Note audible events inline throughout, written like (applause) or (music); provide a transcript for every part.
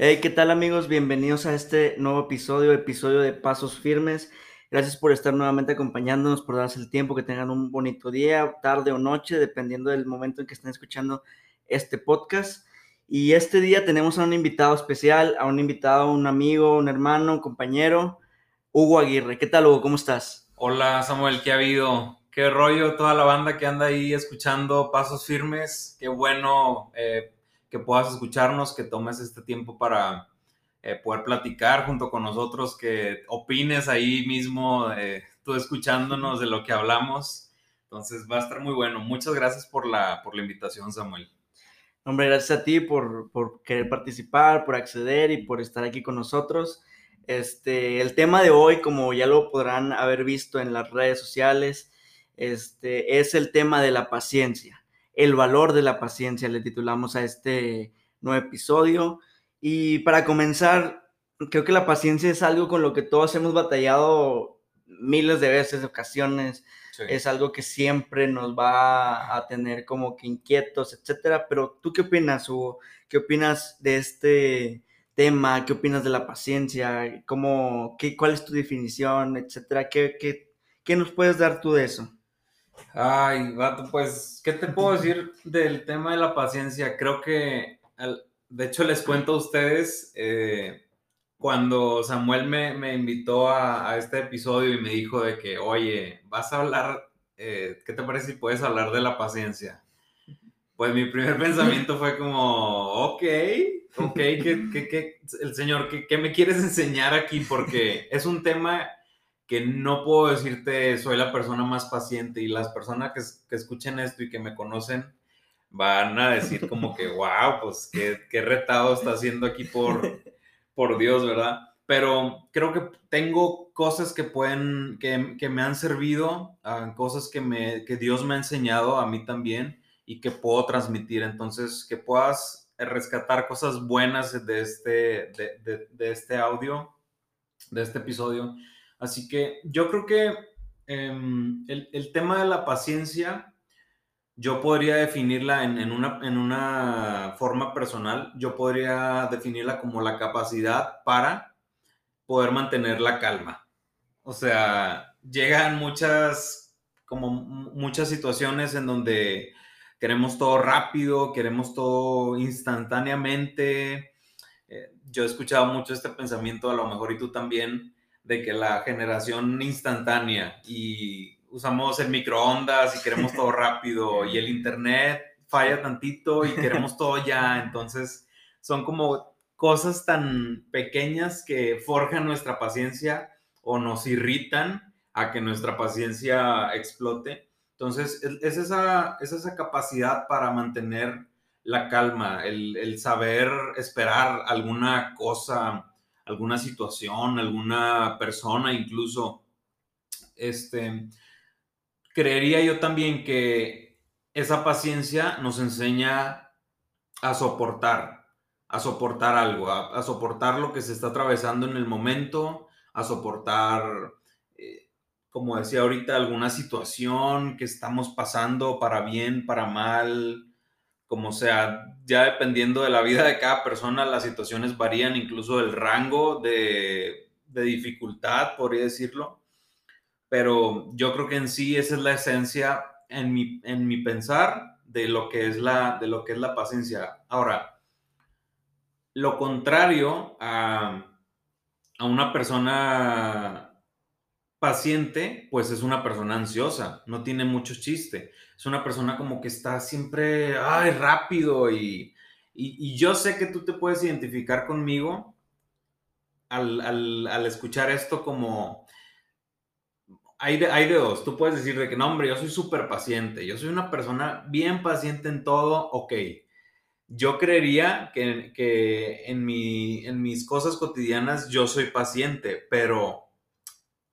Hey, ¿qué tal amigos? Bienvenidos a este nuevo episodio, episodio de Pasos Firmes. Gracias por estar nuevamente acompañándonos, por darse el tiempo, que tengan un bonito día, tarde o noche, dependiendo del momento en que estén escuchando este podcast. Y este día tenemos a un invitado especial, a un invitado, un amigo, un hermano, un compañero, Hugo Aguirre. ¿Qué tal, Hugo? ¿Cómo estás? Hola, Samuel, ¿qué ha habido? Qué rollo toda la banda que anda ahí escuchando Pasos Firmes. Qué bueno eh, que puedas escucharnos, que tomes este tiempo para eh, poder platicar junto con nosotros, que opines ahí mismo, eh, tú escuchándonos de lo que hablamos. Entonces va a estar muy bueno. Muchas gracias por la, por la invitación, Samuel. Hombre, gracias a ti por, por querer participar, por acceder y por estar aquí con nosotros. Este, el tema de hoy, como ya lo podrán haber visto en las redes sociales, este, es el tema de la paciencia el valor de la paciencia, le titulamos a este nuevo episodio. Y para comenzar, creo que la paciencia es algo con lo que todos hemos batallado miles de veces, ocasiones. Es algo que siempre nos va a tener como que inquietos, etcétera. Pero tú qué opinas, Hugo? ¿Qué opinas de este tema? ¿Qué opinas de la paciencia? ¿Cómo, qué, ¿Cuál es tu definición, etcétera? ¿Qué, qué, qué nos puedes dar tú de eso? Ay, vato, pues, ¿qué te puedo decir del tema de la paciencia? Creo que, de hecho, les cuento a ustedes, eh, cuando Samuel me, invitó a, este episodio y me dijo de que, oye, vas a hablar, eh, ¿qué te parece si puedes hablar de la paciencia? Pues mi primer (laughs) pensamiento fue como, ok, ok, ¿qué, el señor, ¿qué, ¿qué me quieres enseñar aquí? Porque es un tema que no puedo decirte soy la persona más paciente y las personas que, escuchen esto y que me conocen van a decir como que, wow, pues qué, retado está haciendo aquí por, (laughs) por Dios, ¿verdad? Pero creo que tengo cosas que pueden, que, me han servido, ah, cosas que, me, que Dios me ha enseñado a mí también y que puedo transmitir. Entonces, que puedas rescatar cosas buenas de este, de, de este audio, de este episodio Así que yo creo que em, el, tema de la paciencia, yo podría definirla en, una, en una forma personal, yo podría definirla como la capacidad para poder mantener la calma. O sea, llegan muchas, como muchas situaciones en donde queremos todo rápido, queremos todo instantáneamente. Eh, yo he escuchado mucho este pensamiento, a lo mejor y tú también, de que la generación instantánea y usamos el microondas y queremos todo (laughs) rápido y el internet falla tantito y queremos todo ya. Entonces, son como cosas tan pequeñas que forjan nuestra paciencia o nos irritan a que nuestra paciencia explote. Entonces, es esa, es esa capacidad para mantener la calma, el, el saber esperar alguna cosa alguna situación, alguna persona incluso. Este, creería yo también que esa paciencia nos enseña a soportar, a soportar algo, a, soportar lo que se está atravesando en el momento, a soportar, eh, como decía ahorita, alguna situación que estamos pasando para bien, para mal, como sea, ya dependiendo de la vida de cada persona, las situaciones varían, incluso el rango de, dificultad, podría decirlo. Pero yo creo que en sí esa es la esencia en mi, en mi pensar de lo, que es la, de lo que es la paciencia. Ahora, lo contrario a, a una persona paciente, pues es una persona ansiosa, no tiene mucho chiste. Es una persona como que está siempre, ay, rápido y, yo sé que tú te puedes identificar conmigo al, escuchar esto como... Hay de, hay de, dos, tú puedes decir de que no, hombre, yo soy súper paciente, yo soy una persona bien paciente en todo, ok. Yo creería que, que en, mi, en mis cosas cotidianas yo soy paciente, pero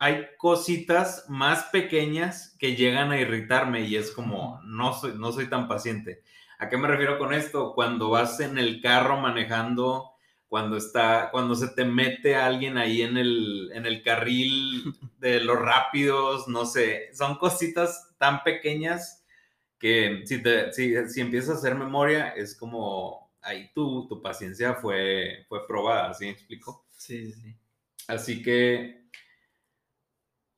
hay cositas más pequeñas que llegan a irritarme y es como, no soy, no soy tan paciente. ¿A qué me refiero con esto? Cuando vas en el carro manejando, cuando está, cuando se te mete alguien ahí en el, en el carril (laughs) de los rápidos, no sé, son cositas tan pequeñas que si, te, si, si empiezas a hacer memoria es como ahí tu, tu paciencia fue, fue probada, ¿sí me explico? Sí, sí. Así que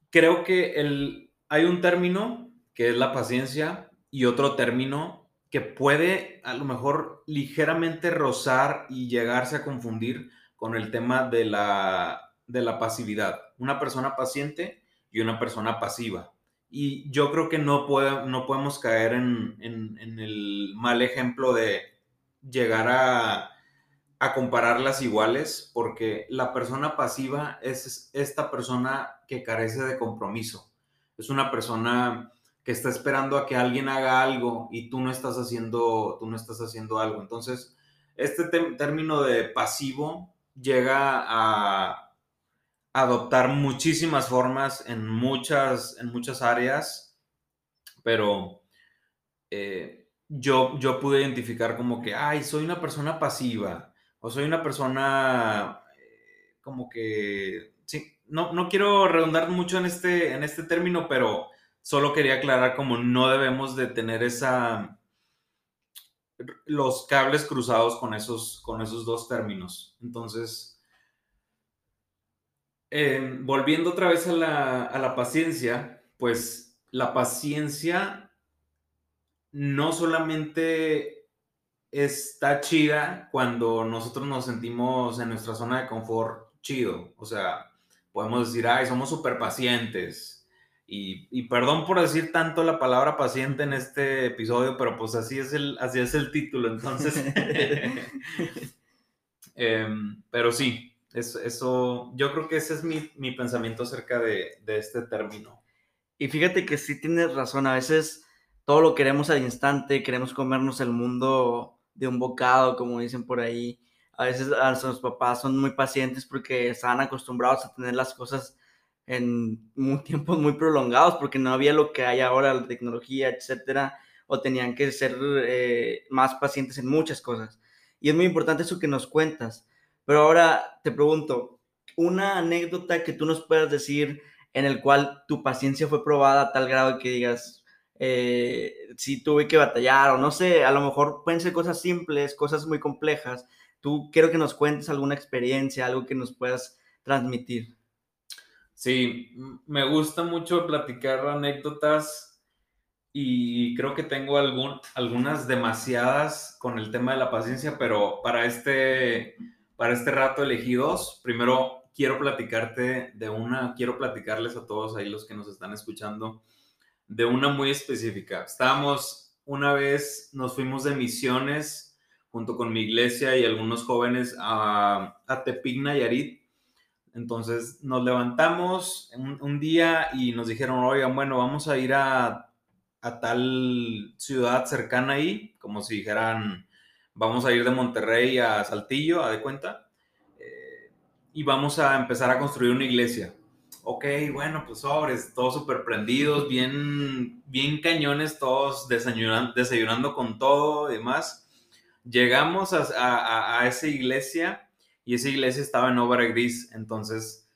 creo que el, hay un término que es la paciencia y otro término que puede a lo mejor ligeramente rozar y llegarse a confundir con el tema de la, de la pasividad. Una persona paciente y una persona pasiva. Y yo creo que no, puede, no podemos caer en, en, el mal ejemplo de llegar a, a compararlas iguales, porque la persona pasiva es esta persona que carece de compromiso. Es una persona que está esperando a que alguien haga algo y tú no estás haciendo, tú no estás haciendo algo. Entonces, este término de pasivo llega a adoptar muchísimas formas en muchas, en muchas áreas, pero eh, yo, yo pude identificar como que, ay, soy una persona pasiva o soy una persona eh, como que, sí, no, no quiero redundar mucho en este, en este término, pero solo quería aclarar como no debemos de tener esa los cables cruzados con esos, con esos dos términos. Entonces, em, volviendo otra vez a la, a la paciencia, pues la paciencia no solamente está chida cuando nosotros nos sentimos en nuestra zona de confort chido. O sea, podemos decir, ay, somos súper pacientes y, perdón por decir tanto la palabra paciente en este episodio, pero pues así es el, así es el título, entonces. (laughs) (laughs) Em, pero sí, eso, yo creo que ese es mi, pensamiento acerca de, este término. Y fíjate que sí tienes razón, a veces todo lo queremos al instante, queremos comernos el mundo de un bocado, como dicen por ahí. A veces a nuestros papás son muy pacientes porque están acostumbrados a tener las cosas en (laughs) tiempos muy prolongados porque no había lo que hay ahora, la tecnología, etcétera, o tenían que ser eh, más pacientes en muchas cosas. Y es muy importante eso que nos cuentas. Pero ahora te pregunto, una anécdota que tú nos puedas decir en el cual tu paciencia fue probada a tal grado que digas, eh, si tuve que batallar o no sé, a lo mejor pueden ser cosas simples, cosas muy complejas. Tú quiero que nos cuentes alguna experiencia, algo que nos puedas transmitir. Sí, me gusta mucho platicar anécdotas y creo que tengo algún, algunas demasiadas con el tema de la paciencia, pero para este, para este rato elegí dos. Primero, quiero platicarte de una, quiero platicarles a todos ahí los que nos están escuchando, de una muy específica. Estábamos una vez, nos fuimos de misiones junto con mi iglesia y algunos jóvenes a, a Tepic, Nayarit entonces nos levantamos un, día y nos dijeron, oigan, bueno, vamos a ir a, tal ciudad cercana ahí, como si dijeran, vamos a ir de Monterrey a Saltillo, a de cuenta, eh, y vamos a empezar a construir una iglesia. Ok, bueno, pues sobres, todos súper prendidos, bien, bien cañones, todos desayunando, desayunando con todo y demás. Llegamos a, a esa iglesia y esa iglesia estaba en obra gris, entonces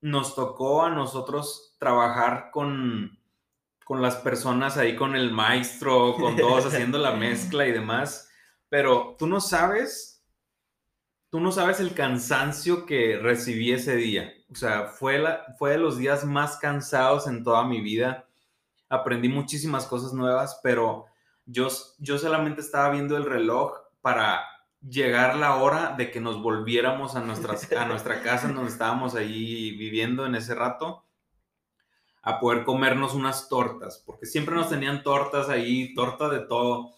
nos tocó a nosotros trabajar con, con las personas ahí, con el maestro, con todos (laughs) haciendo la mezcla y demás, pero tú no sabes, tú no sabes el cansancio que recibí ese día. O sea, fue, la, fue de los días más cansados en toda mi vida. Aprendí muchísimas cosas nuevas, pero yo, yo solamente estaba viendo el reloj para llegar la hora de que nos volviéramos a, nuestras, a nuestra casa en donde estábamos ahí viviendo en ese rato, a poder comernos unas tortas, porque siempre nos tenían tortas ahí, torta de todo.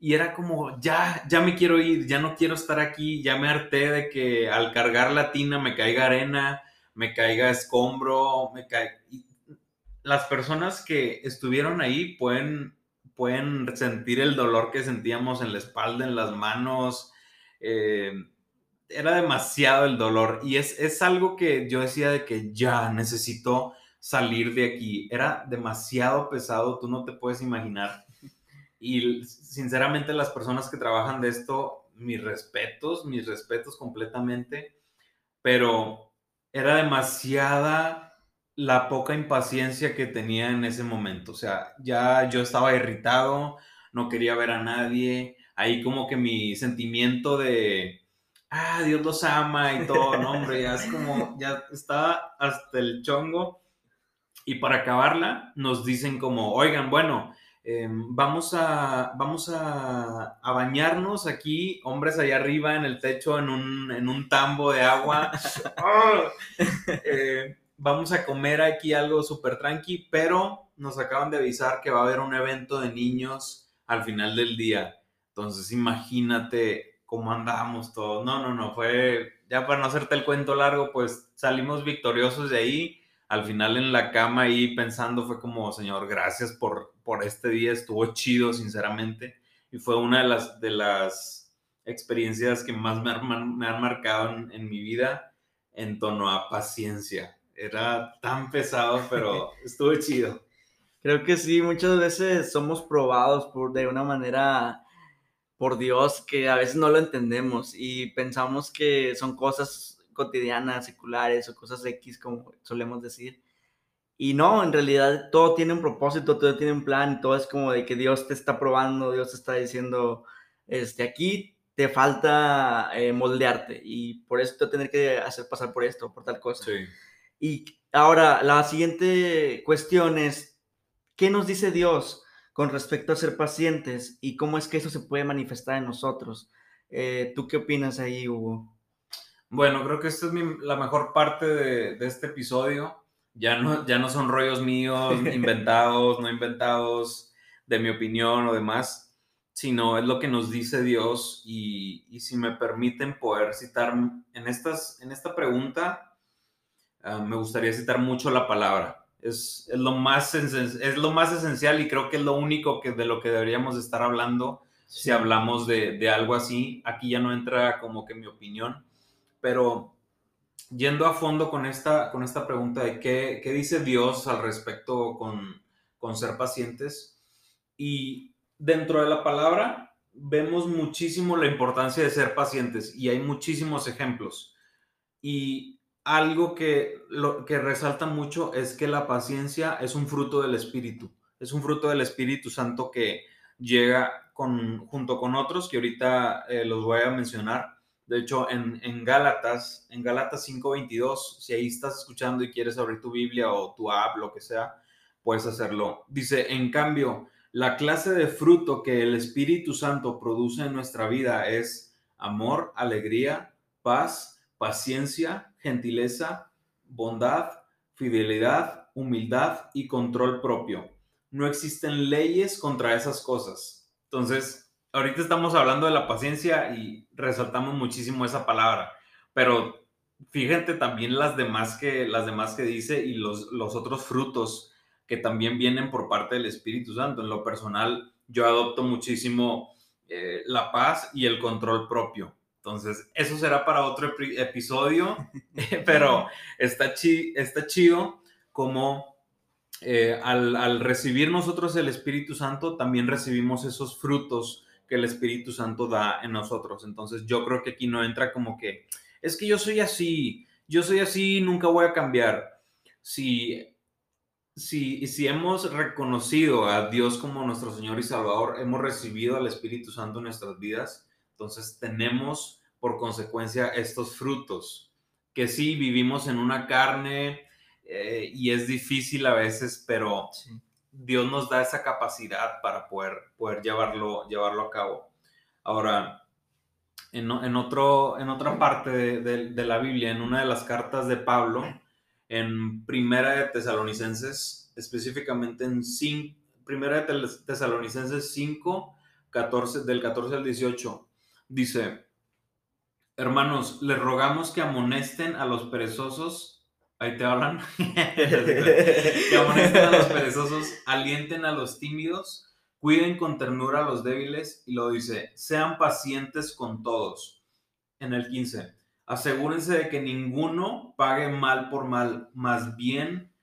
Y era como, ya, ya me quiero ir, ya no quiero estar aquí, ya me harté de que al cargar la tina me caiga arena, me caiga escombro, me caiga... las personas que estuvieron ahí pueden, pueden sentir el dolor que sentíamos en la espalda, en las manos, eh, era demasiado el dolor y es, es algo que yo decía de que ya necesito salir de aquí. Era demasiado pesado, tú no te puedes imaginar. Y sinceramente las personas que trabajan de esto, mis respetos, mis respetos completamente, pero era demasiada la poca impaciencia que tenía en ese momento. O sea, ya yo estaba irritado, no quería ver a nadie, ahí como que mi sentimiento de, ah, Dios los ama y todo, no, hombre, ya es como, ya estaba hasta el chongo. Y para acabarla, nos dicen como, oigan, bueno, em, vamos, a, vamos a, bañarnos aquí, hombres allá arriba en el techo, en un, en un tambo de agua. (laughs) ¡Ah! Eh, vamos a comer aquí algo súper tranqui, pero nos acaban de avisar que va a haber un evento de niños al final del día. Entonces, imagínate cómo andábamos todos. No, no, no, fue, ya para no hacerte el cuento largo, pues salimos victoriosos de ahí. Al final en la cama ahí pensando fue como, Señor, gracias por, por este día, estuvo chido, sinceramente. Y fue una de las, de las experiencias que más me, me han marcado en, en mi vida en torno a paciencia era tan pesado, pero (laughs) estuvo chido. Creo que sí, muchas veces somos probados por de una manera por Dios que a veces no lo entendemos y pensamos que son cosas cotidianas, seculares o cosas X como solemos decir. Y no, en realidad todo tiene un propósito, todo tiene un plan, todo es como de que Dios te está probando, Dios te está diciendo, este, aquí te falta eh, moldearte y por eso te tener que hacer pasar por esto, por tal cosa. Sí. Y ahora, la siguiente cuestión es, ¿qué nos dice Dios con respecto a ser pacientes y cómo es que eso se puede manifestar en nosotros? Eh, ¿Tú qué opinas ahí, Hugo? Bueno, creo que esta es la mejor parte de, este episodio. Ya no, ya no son rollos míos, (laughs) inventados, no inventados, de mi opinión o demás, sino es lo que nos dice Dios y, y si me permiten poder citar en, estas, en esta pregunta, Ah, me gustaría citar mucho la palabra. Es, es, lo más, es lo más esencial y creo que es lo único que, de lo que deberíamos estar hablando si hablamos de, de, algo así. Aquí ya no entra como que mi opinión, pero yendo a fondo con esta, con esta pregunta de qué, qué dice Dios al respecto con, con ser pacientes. Y dentro de la palabra vemos muchísimo la importancia de ser pacientes y hay muchísimos ejemplos. Y algo que, lo, que resalta mucho es que la paciencia es un fruto del Espíritu, es un fruto del Espíritu Santo que llega con, junto con otros que ahorita eh, los voy a mencionar. De hecho, en, Gálatas, en Gálatas 5:22, si ahí estás escuchando y quieres abrir tu Biblia o tu app, lo que sea, puedes hacerlo. Dice, en cambio, la clase de fruto que el Espíritu Santo produce en nuestra vida es amor, alegría, paz, paciencia, gentileza, bondad, fidelidad, humildad y control propio. No existen leyes contra esas cosas. Entonces, ahorita estamos hablando de la paciencia y resaltamos muchísimo esa palabra, pero fíjate también las demás que, las demás que dice y los, los otros frutos que también vienen por parte del Espíritu Santo. En lo personal, yo adopto muchísimo eh, la paz y el control propio. Entonces, eso será para otro episodio, (laughs) (laughs) pero está, está chido como eh, al, recibir nosotros el Espíritu Santo, también recibimos esos frutos que el Espíritu Santo da en nosotros. Entonces, yo creo que aquí no entra como que, es que yo soy así, yo soy así, nunca voy a cambiar. Si, si, si hemos reconocido a Dios como nuestro Señor y Salvador, hemos recibido al Espíritu Santo en nuestras vidas, entonces tenemos por consecuencia estos frutos, que sí vivimos en una carne eh, y es difícil a veces, pero Dios nos da esa capacidad para poder, poder llevarlo, llevarlo a cabo. Ahora, en, otro, en otra parte de, la Biblia, en una de las cartas de Pablo, en Primera de Tesalonicenses, específicamente en Primera de Tesalonicenses 5, 14, del 14 al 18, Dice, hermanos, les rogamos que amonesten a los perezosos. Ahí te hablan. (laughs) que a los perezosos, alienten a los tímidos, cuiden con ternura a los débiles. Y lo dice, sean pacientes con todos. En el 15, asegúrense de que ninguno pague mal por mal, más bien,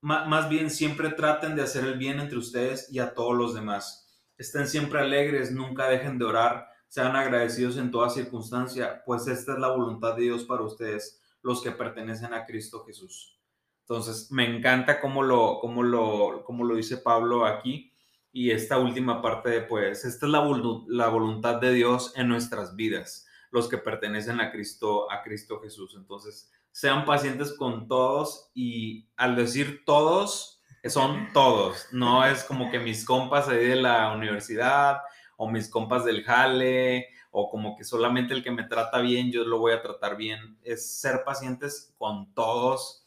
más bien siempre traten de hacer el bien entre ustedes y a todos los demás. Estén siempre alegres, nunca dejen de orar sean agradecidos en toda circunstancia, pues esta es la voluntad de Dios para ustedes, los que pertenecen a Cristo Jesús. Entonces, me encanta cómo lo, cómo lo, cómo lo dice Pablo aquí. Y esta última parte, pues, esta es la, la voluntad de Dios en nuestras vidas, los que pertenecen a Cristo, a Cristo Jesús. Entonces, sean pacientes con todos y al decir todos, son todos, no es como que mis compas ahí de la universidad o mis compas del jale o como que solamente el que me trata bien yo lo voy a tratar bien, es ser pacientes con todos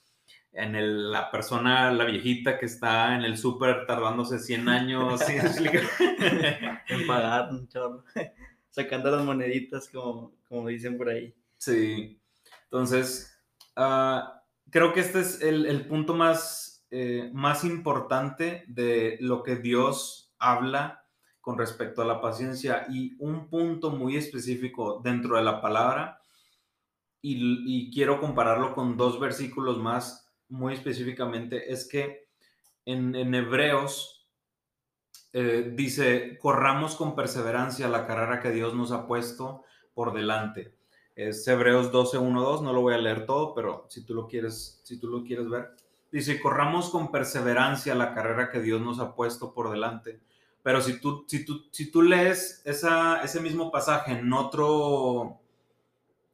en el, la persona, la viejita que está en el súper tardándose 100 años (laughs) (laughs) en pagar un chorro, (laughs) sacando las moneditas como, como dicen por ahí. Sí, entonces uh, creo que este es el, el punto más, eh, más importante de lo que Dios habla con respecto a la paciencia y un punto muy específico dentro de la palabra y, quiero compararlo con dos versículos más muy específicamente es que en, Hebreos eh, dice, corramos con perseverancia la carrera que Dios nos ha puesto por delante. Es Hebreos 12, 1, 2, no lo voy a leer todo, pero si tú lo quieres, si tú lo quieres ver. Dice, corramos con perseverancia la carrera que Dios nos ha puesto por delante. Pero si tú, si tú, si tú lees ese mismo pasaje en otro,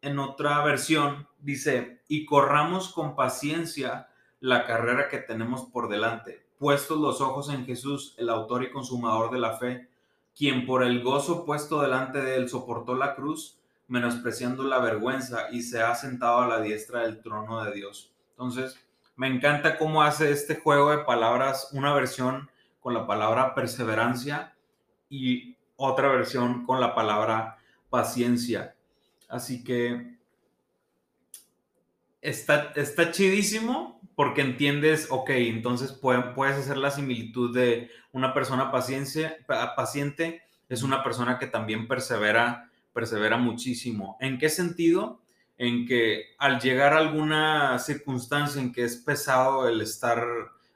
en otra versión, dice, y corramos con paciencia la carrera que tenemos por delante, puestos los ojos en Jesús, el autor y consumador de la fe, quien por el gozo puesto delante de él soportó la cruz, menospreciando la vergüenza y se ha sentado a la diestra del trono de Dios. Entonces, me encanta cómo hace este juego de palabras, una versión con la palabra perseverancia y otra versión con la palabra paciencia. Así que está, está chidísimo porque entiendes, ok, entonces puedes hacer la similitud de una persona paciente es una persona que también persevera, persevera muchísimo. ¿En qué sentido? En que al llegar a alguna circunstancia en que es pesado el estar,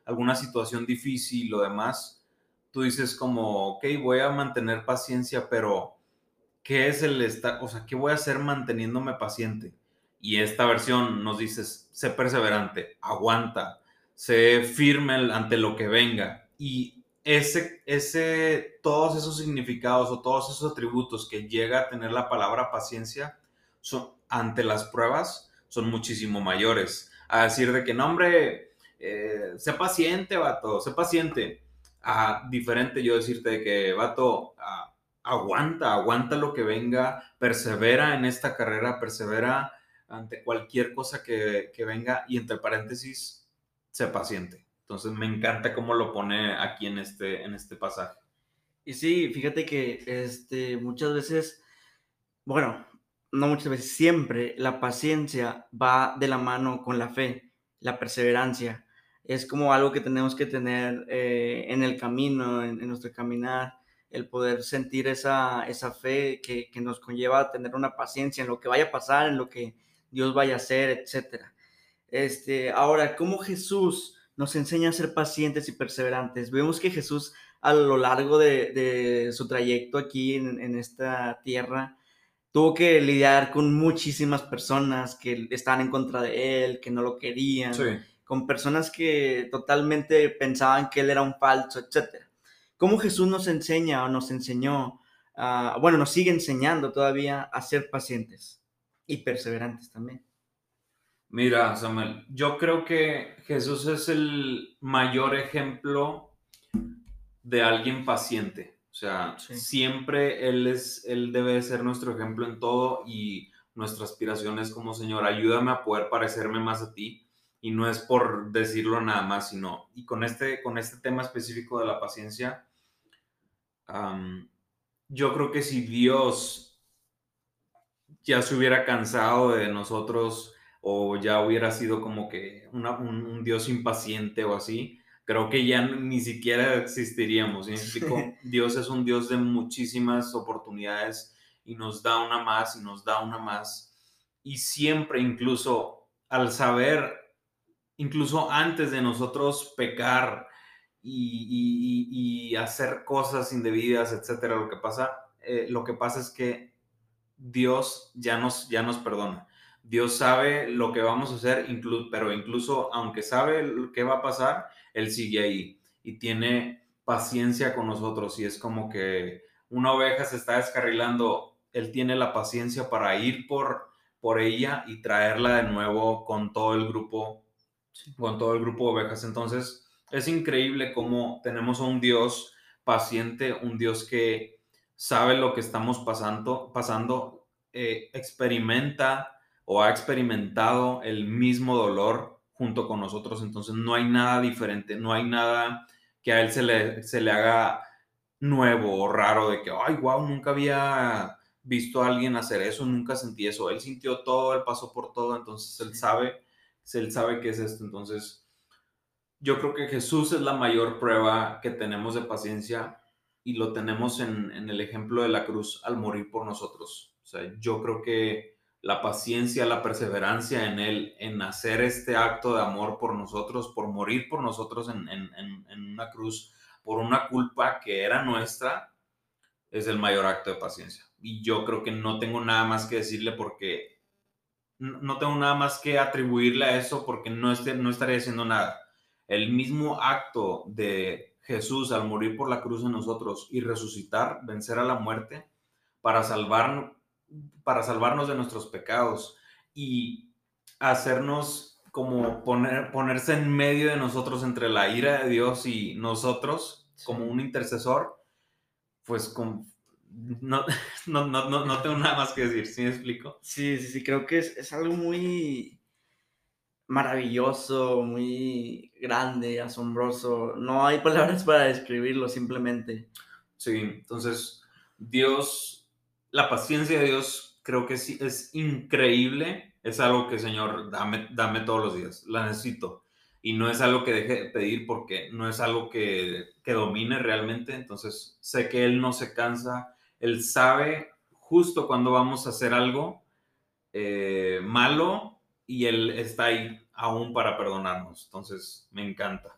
alguna situación difícil lo demás, tú dices como, ok, voy a mantener paciencia, pero ¿qué es el estar, o sea, qué voy a hacer manteniéndome paciente? Y esta versión nos dice, sé perseverante, aguanta, sé firme ante lo que venga. Y ese, ese, todos esos significados o todos esos atributos que llega a tener la palabra paciencia son, ante las pruebas son muchísimo mayores. A decir de que, no, hombre, eh, paciente, vato, sé paciente. A diferente yo decirte de que, vato, aguanta, aguanta lo que venga, persevera en esta carrera, persevera ante cualquier cosa que, venga y entre paréntesis, sé paciente. Entonces me encanta cómo lo pone aquí en este, en este pasaje. Y sí, fíjate que este, muchas veces, bueno, no muchas veces, siempre la paciencia va de la mano con la fe, la perseverancia. Es como algo que tenemos que tener eh, en el camino, en, nuestro caminar, el poder sentir esa, esa fe que, que, nos conlleva a tener una paciencia en lo que vaya a pasar, en lo que Dios vaya a ser, etcétera. Este, ahora, ¿cómo Jesús nos enseña a ser pacientes y perseverantes? Vemos que Jesús a lo largo de, su trayecto aquí en, esta tierra tuvo que lidiar con muchísimas personas que estaban en contra de él, que no lo querían, con personas que totalmente pensaban que él era un falso, etcétera. ¿Cómo Jesús nos enseña o nos enseñó, bueno, nos sigue enseñando todavía a ser pacientes? y perseverantes también. Mira, Samuel, yo creo que Jesús es el mayor ejemplo de alguien paciente. O sea, siempre Él, es, Él debe ser nuestro ejemplo en todo y nuestra aspiración es como Señor, ayúdame a poder parecerme más a ti. Y no es por decirlo nada más, sino, y con este, con este tema específico de la paciencia, yo creo que si Dios ya se hubiera cansado de nosotros o ya hubiera sido como que un, Dios impaciente o así, creo que ya ni siquiera existiríamos. Dios es un Dios de muchísimas oportunidades y nos da una más y nos da una más. Y siempre, incluso al saber, incluso antes de nosotros pecar y, hacer cosas indebidas, etcétera, lo que pasa, eh, lo que pasa es que Dios ya nos, ya nos perdona. Dios sabe lo que vamos a hacer, pero incluso aunque sabe qué va a pasar, Él sigue ahí y tiene paciencia con nosotros y es como que una oveja se está descarrilando, Él tiene la paciencia para ir por, por ella y traerla de nuevo con todo el grupo, con todo el grupo de ovejas. Entonces, es increíble cómo tenemos a un Dios paciente, un Dios que sabe lo que estamos pasando, pasando eh, experimenta o ha experimentado el mismo dolor junto con nosotros. Entonces, no hay nada diferente, no hay nada que a él se le, se le haga nuevo o raro de que, ay, wow, nunca había visto a alguien hacer eso, nunca sentí eso. Él sintió todo, él pasó por todo, entonces él sabe, él sabe qué es esto. Entonces, yo creo que Jesús es la mayor prueba que tenemos de paciencia y lo tenemos en, en el ejemplo de la cruz al morir por nosotros. O sea, yo creo que la paciencia, la perseverancia en Él, en hacer este acto de amor por nosotros, por morir por nosotros en, una cruz, por una culpa que era nuestra, es el mayor acto de paciencia. Y yo creo que no tengo nada más que decirle porque no tengo nada más que atribuirle a eso porque no, esté, no estaría haciendo nada. El mismo acto de Jesús al morir por la cruz en nosotros y resucitar, vencer a la muerte para salvarnos para salvarnos de nuestros pecados y hacernos como poner, ponerse en medio de nosotros entre la ira de Dios y nosotros como un intercesor, pues con, (laughs) no, no, no, no, tengo nada más que decir, ¿sí me explico? Sí, sí, sí, creo que es, es algo muy maravilloso, muy grande, asombroso. No hay palabras (laughs) para describirlo, simplemente. Sí, entonces Dios la paciencia de Dios creo que sí es increíble. Es algo que, Señor, dame, dame todos los días. La necesito. Y no es algo que deje de pedir porque no es algo que, domine realmente. Entonces, sé que Él no se cansa. Él sabe justo cuando vamos a hacer algo eh, malo y Él está ahí aún para perdonarnos. Entonces, me encanta.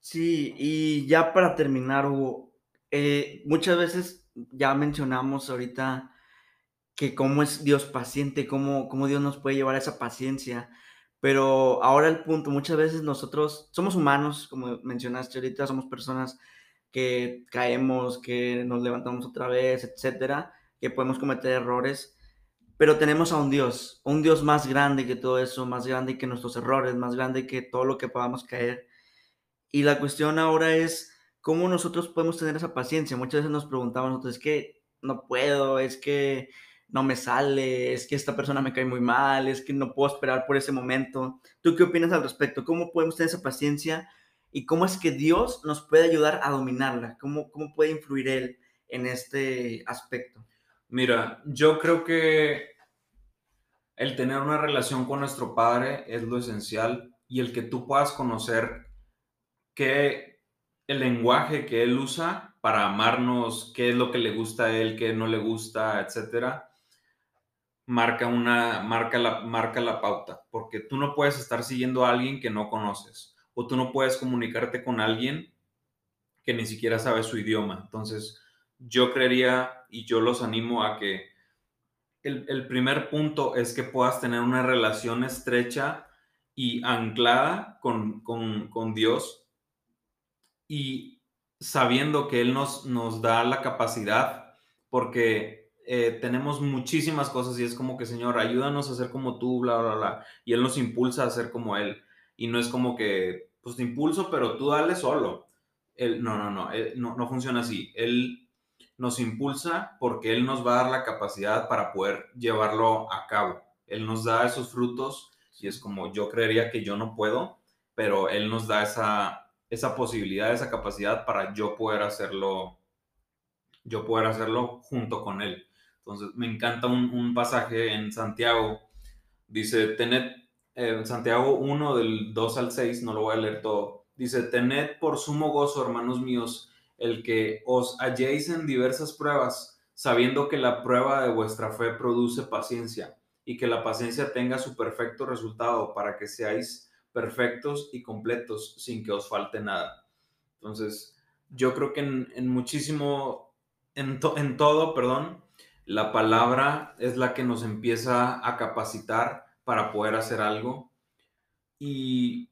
Sí, y ya para terminar, Hugo, eh, muchas veces ya mencionamos ahorita que cómo es Dios paciente, cómo, cómo Dios nos puede llevar a esa paciencia. Pero ahora el punto, muchas veces nosotros somos humanos, como mencionaste ahorita, somos personas que caemos, que nos levantamos otra vez, etcétera, que podemos cometer errores, pero tenemos a un Dios, un Dios más grande que todo eso, más grande que nuestros errores, más grande que todo lo que podamos caer. Y la cuestión ahora es, ¿cómo nosotros podemos tener esa paciencia? Muchas veces nos preguntamos nosotros, es que no puedo, es que no me sale, es que esta persona me cae muy mal, es que no puedo esperar por ese momento. ¿Tú qué opinas al respecto? ¿Cómo podemos tener esa paciencia y cómo es que Dios nos puede ayudar a dominarla? ¿Cómo, cómo puede influir Él en este aspecto? Mira, yo creo que el tener una relación con nuestro Padre es lo esencial y el que tú puedas conocer qué, el lenguaje que él usa para amarnos, qué es lo que le gusta a él, qué no le gusta, etcétera, marca una marca la marca la pauta, porque tú no puedes estar siguiendo a alguien que no conoces o tú no puedes comunicarte con alguien que ni siquiera sabe su idioma. Entonces, yo creería y yo los animo a que el, primer punto es que puedas tener una relación estrecha y anclada con, con, con Dios y sabiendo que Él nos, nos da la capacidad, porque eh, tenemos muchísimas cosas y es como que, Señor, ayúdanos a ser como tú, bla, bla, bla. Y Él nos impulsa a ser como Él. Y no es como que, pues te impulso, pero tú dale solo. Él, no, no, no, no, no funciona así. Él nos impulsa porque Él nos va a dar la capacidad para poder llevarlo a cabo. Él nos da esos frutos y es como yo creería que yo no puedo, pero Él nos da esa, esa posibilidad, esa capacidad para yo poder hacerlo, yo poder hacerlo junto con él. Entonces, me encanta un, pasaje en Santiago, dice, tened, en eh, Santiago 1 del 2 al 6, no lo voy a leer todo, dice, tened por sumo gozo, hermanos míos, el que os halléis en diversas pruebas, sabiendo que la prueba de vuestra fe produce paciencia, y que la paciencia tenga su perfecto resultado para que seáis perfectos y completos sin que os falte nada. Entonces, yo creo que en, muchísimo, en, en todo, perdón, la palabra es la que nos empieza a capacitar para poder hacer algo. Y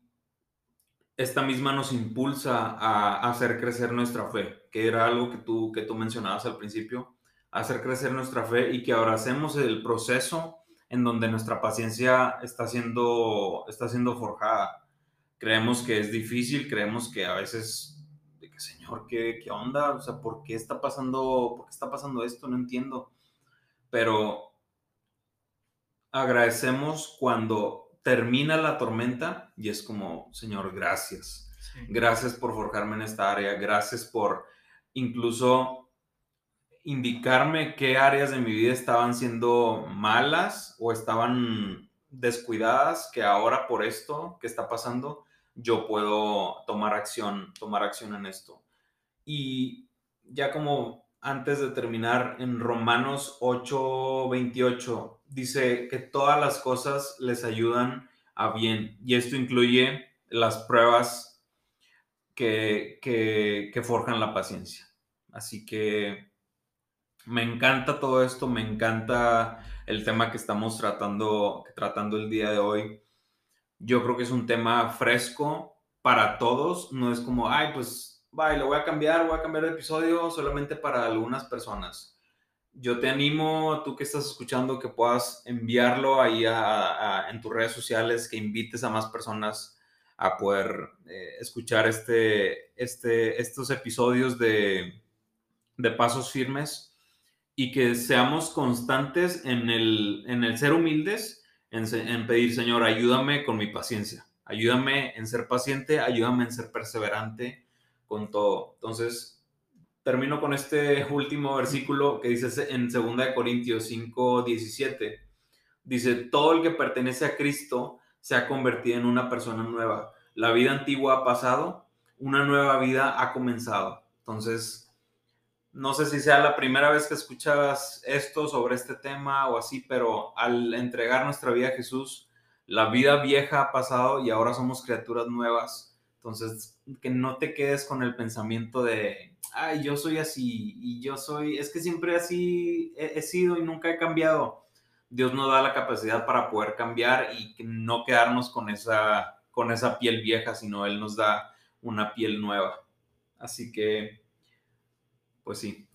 esta misma nos impulsa a, hacer crecer nuestra fe, que era algo que tú, que tú mencionabas al principio, hacer crecer nuestra fe y que abracemos el proceso en donde nuestra paciencia está siendo, está siendo forjada. Creemos que es difícil, creemos que a veces, de que, Señor, ¿qué, ¿qué onda? O sea, ¿por qué está pasando, por qué está pasando esto? No entiendo. Pero agradecemos cuando termina la tormenta y es como, Señor, gracias. Gracias por forjarme en esta área, gracias por incluso indicarme qué áreas de mi vida estaban siendo malas o estaban descuidadas, que ahora por esto que está pasando, yo puedo tomar acción, tomar acción en esto. Y ya como antes de terminar, en Romanos 8:28 dice que todas las cosas les ayudan a bien. Y esto incluye las pruebas que, que, forjan la paciencia. Así que me encanta todo esto, me encanta el tema que estamos tratando, tratando el día de hoy. Yo creo que es un tema fresco para todos, no es como, ay, pues, vaya, lo voy a cambiar, voy a cambiar de episodio solamente para algunas personas. Yo te animo, tú que estás escuchando, que puedas enviarlo ahí en tus redes sociales, que invites a más personas a poder eh, escuchar este, este, estos episodios de, de, Pasos Firmes y que seamos constantes en el, en el ser humildes, en, en pedir, Señor, ayúdame con mi paciencia, ayúdame en ser paciente, ayúdame en ser perseverante con todo. Entonces, termino con este (laughs) último versículo que dice en 2 Corintios 5, 17. Dice, todo el que pertenece a Cristo se ha convertido en una persona nueva. La vida antigua ha pasado, una nueva vida ha comenzado. Entonces, no sé si sea la primera vez que escuchas esto sobre este tema o así, pero al entregar nuestra vida a Jesús, la vida vieja ha pasado y ahora somos criaturas nuevas. Entonces, que no te quedes con el pensamiento de ay, yo soy así y yo soy, es que siempre así he, sido y nunca he cambiado. Dios nos da la capacidad para poder cambiar y no quedarnos con esa, con esa piel vieja, sino Él nos da una piel nueva. Así que, pues sí.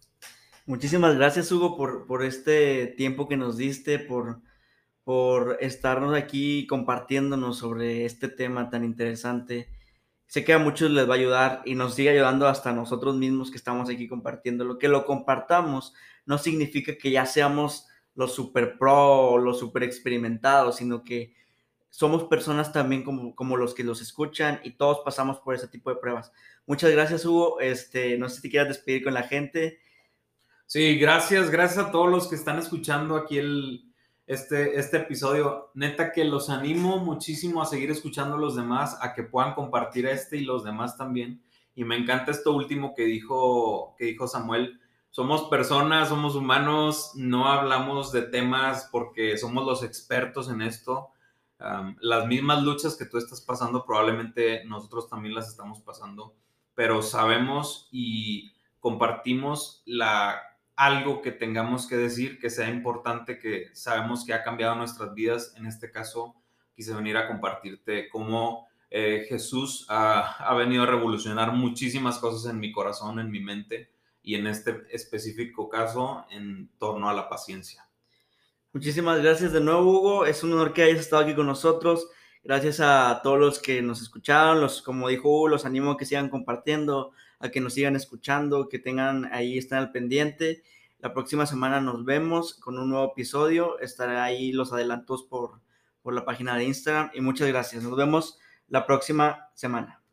Muchísimas gracias, Hugo, por, por este tiempo que nos diste, por, por estarnos aquí compartiéndonos sobre este tema tan interesante sé que a muchos les va a ayudar y nos sigue ayudando hasta nosotros mismos que estamos aquí compartiendo. Lo que lo compartamos no significa que ya seamos los super pro o los super experimentados, sino que somos personas también como, como los que los escuchan y todos pasamos por ese tipo de pruebas. Muchas gracias, Hugo. Este, no sé si te quieras despedir con la gente. Sí, gracias, gracias a todos los que están escuchando aquí el, este, este episodio. Neta que los animo muchísimo a seguir escuchando a los demás, a que puedan compartir este y los demás también. Y me encanta esto último que dijo, que dijo Samuel. Somos personas, somos humanos, no hablamos de temas porque somos los expertos en esto. las mismas luchas que tú estás pasando, probablemente nosotros también las estamos pasando, pero sabemos y compartimos la algo que tengamos que decir que sea importante, que sabemos que ha cambiado nuestras vidas. En este caso, quise venir a compartirte cómo eh, Jesús ha, venido a revolucionar muchísimas cosas en mi corazón, en mi mente y en este específico caso en torno a la paciencia. Muchísimas gracias de nuevo, Hugo. Es un honor que hayas estado aquí con nosotros. Gracias a todos los que nos escucharon, los, como dijo Hugo, los animo a que sigan compartiendo, a que nos sigan escuchando, que tengan ahí, estén al pendiente. La próxima semana nos vemos con un nuevo episodio. Estaré ahí los adelantos por, por la página de Instagram. Y muchas gracias. Nos vemos la próxima semana.